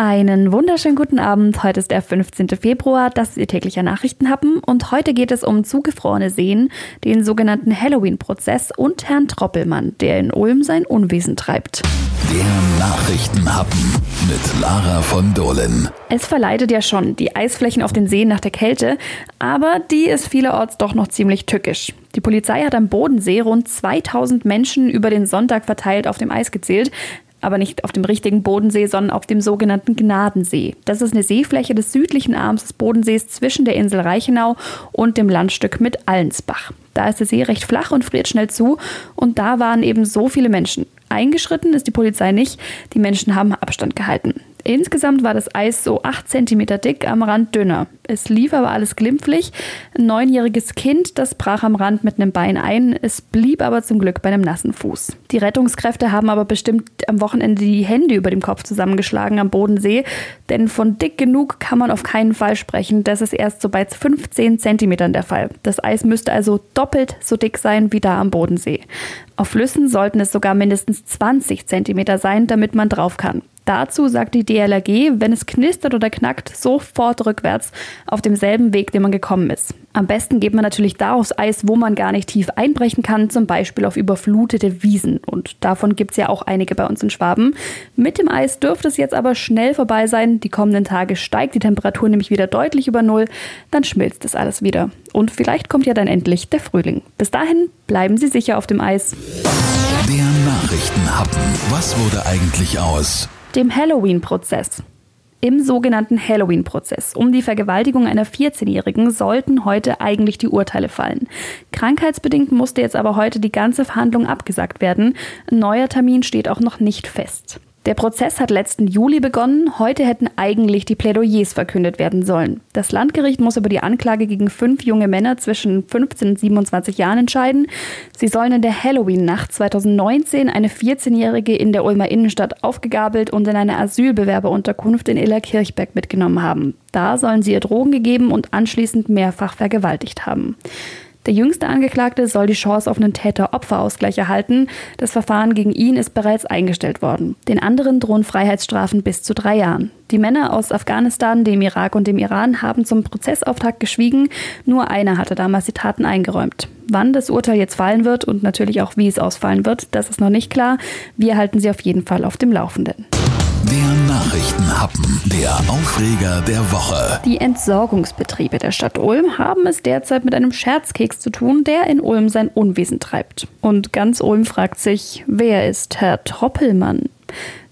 Einen wunderschönen guten Abend. Heute ist der 15. Februar, das ist Ihr täglicher Nachrichtenhappen und heute geht es um zugefrorene Seen, den sogenannten Halloween-Prozess und Herrn Troppelmann, der in Ulm sein Unwesen treibt. Der Nachrichtenhappen mit Lara von Dohlen. Es verleitet ja schon die Eisflächen auf den Seen nach der Kälte, aber die ist vielerorts doch noch ziemlich tückisch. Die Polizei hat am Bodensee rund 2000 Menschen über den Sonntag verteilt auf dem Eis gezählt aber nicht auf dem richtigen Bodensee, sondern auf dem sogenannten Gnadensee. Das ist eine Seefläche des südlichen Arms des Bodensees zwischen der Insel Reichenau und dem Landstück mit Allensbach. Da ist der See recht flach und friert schnell zu und da waren eben so viele Menschen. Eingeschritten ist die Polizei nicht, die Menschen haben Abstand gehalten. Insgesamt war das Eis so 8 cm dick, am Rand dünner. Es lief aber alles glimpflich. Ein neunjähriges Kind, das brach am Rand mit einem Bein ein. Es blieb aber zum Glück bei einem nassen Fuß. Die Rettungskräfte haben aber bestimmt am Wochenende die Hände über dem Kopf zusammengeschlagen am Bodensee, denn von dick genug kann man auf keinen Fall sprechen. Das ist erst so bei 15 cm der Fall. Das Eis müsste also doppelt so dick sein wie da am Bodensee. Auf Flüssen sollten es sogar mindestens 20 cm sein, damit man drauf kann. Dazu sagt die DLRG, wenn es knistert oder knackt, sofort rückwärts auf demselben Weg, den man gekommen ist. Am besten geht man natürlich da aufs Eis, wo man gar nicht tief einbrechen kann, zum Beispiel auf überflutete Wiesen. Und davon gibt es ja auch einige bei uns in Schwaben. Mit dem Eis dürfte es jetzt aber schnell vorbei sein. Die kommenden Tage steigt die Temperatur nämlich wieder deutlich über Null. Dann schmilzt das alles wieder. Und vielleicht kommt ja dann endlich der Frühling. Bis dahin bleiben Sie sicher auf dem Eis. Der Nachrichtenhappen. Was wurde eigentlich aus? Dem Halloween-Prozess. Im sogenannten Halloween-Prozess um die Vergewaltigung einer 14-Jährigen sollten heute eigentlich die Urteile fallen. Krankheitsbedingt musste jetzt aber heute die ganze Verhandlung abgesagt werden. Ein neuer Termin steht auch noch nicht fest. Der Prozess hat letzten Juli begonnen. Heute hätten eigentlich die Plädoyers verkündet werden sollen. Das Landgericht muss über die Anklage gegen fünf junge Männer zwischen 15 und 27 Jahren entscheiden. Sie sollen in der Halloween-Nacht 2019 eine 14-Jährige in der Ulmer Innenstadt aufgegabelt und in eine Asylbewerberunterkunft in Illerkirchberg mitgenommen haben. Da sollen sie ihr Drogen gegeben und anschließend mehrfach vergewaltigt haben. Der jüngste Angeklagte soll die Chance auf einen Täter-Opfer-Ausgleich erhalten. Das Verfahren gegen ihn ist bereits eingestellt worden. Den anderen drohen Freiheitsstrafen bis zu drei Jahren. Die Männer aus Afghanistan, dem Irak und dem Iran haben zum Prozessauftakt geschwiegen. Nur einer hatte damals die Taten eingeräumt. Wann das Urteil jetzt fallen wird und natürlich auch wie es ausfallen wird, das ist noch nicht klar. Wir halten Sie auf jeden Fall auf dem Laufenden. Der Nachrichtenhappen, der Aufreger der Woche. Die Entsorgungsbetriebe der Stadt Ulm haben es derzeit mit einem Scherzkeks zu tun, der in Ulm sein Unwesen treibt. Und ganz Ulm fragt sich, wer ist Herr Troppelmann?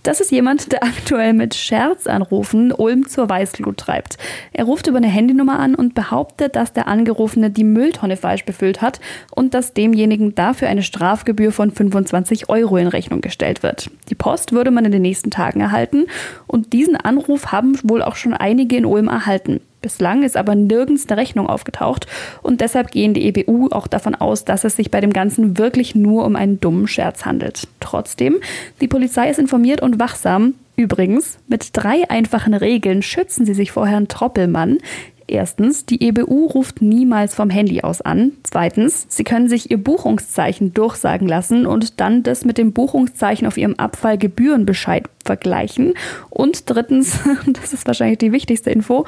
Das ist jemand, der aktuell mit Scherzanrufen Ulm zur Weißglut treibt. Er ruft über eine Handynummer an und behauptet, dass der Angerufene die Mülltonne falsch befüllt hat und dass demjenigen dafür eine Strafgebühr von 25 Euro in Rechnung gestellt wird. Die Post würde man in den nächsten Tagen erhalten und diesen Anruf haben wohl auch schon einige in Ulm erhalten. Bislang ist aber nirgends eine Rechnung aufgetaucht und deshalb gehen die EBU auch davon aus, dass es sich bei dem Ganzen wirklich nur um einen dummen Scherz handelt. Trotzdem, die Polizei ist informiert und wachsam. Übrigens, mit drei einfachen Regeln schützen sie sich vor Herrn Troppelmann. Erstens, die EBU ruft niemals vom Handy aus an. Zweitens, Sie können sich Ihr Buchungszeichen durchsagen lassen und dann das mit dem Buchungszeichen auf Ihrem Abfallgebührenbescheid vergleichen. Und drittens, das ist wahrscheinlich die wichtigste Info,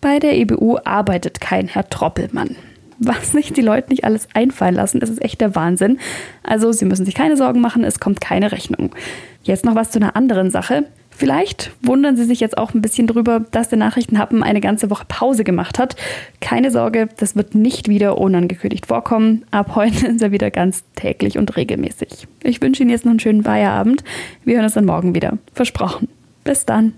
bei der EBU arbeitet kein Herr Troppelmann was sich die Leute nicht alles einfallen lassen, das ist echt der Wahnsinn. Also Sie müssen sich keine Sorgen machen, es kommt keine Rechnung. Jetzt noch was zu einer anderen Sache. Vielleicht wundern Sie sich jetzt auch ein bisschen drüber, dass der Nachrichtenhappen eine ganze Woche Pause gemacht hat. Keine Sorge, das wird nicht wieder unangekündigt vorkommen. Ab heute ist er wieder ganz täglich und regelmäßig. Ich wünsche Ihnen jetzt noch einen schönen Feierabend. Wir hören uns dann morgen wieder. Versprochen. Bis dann.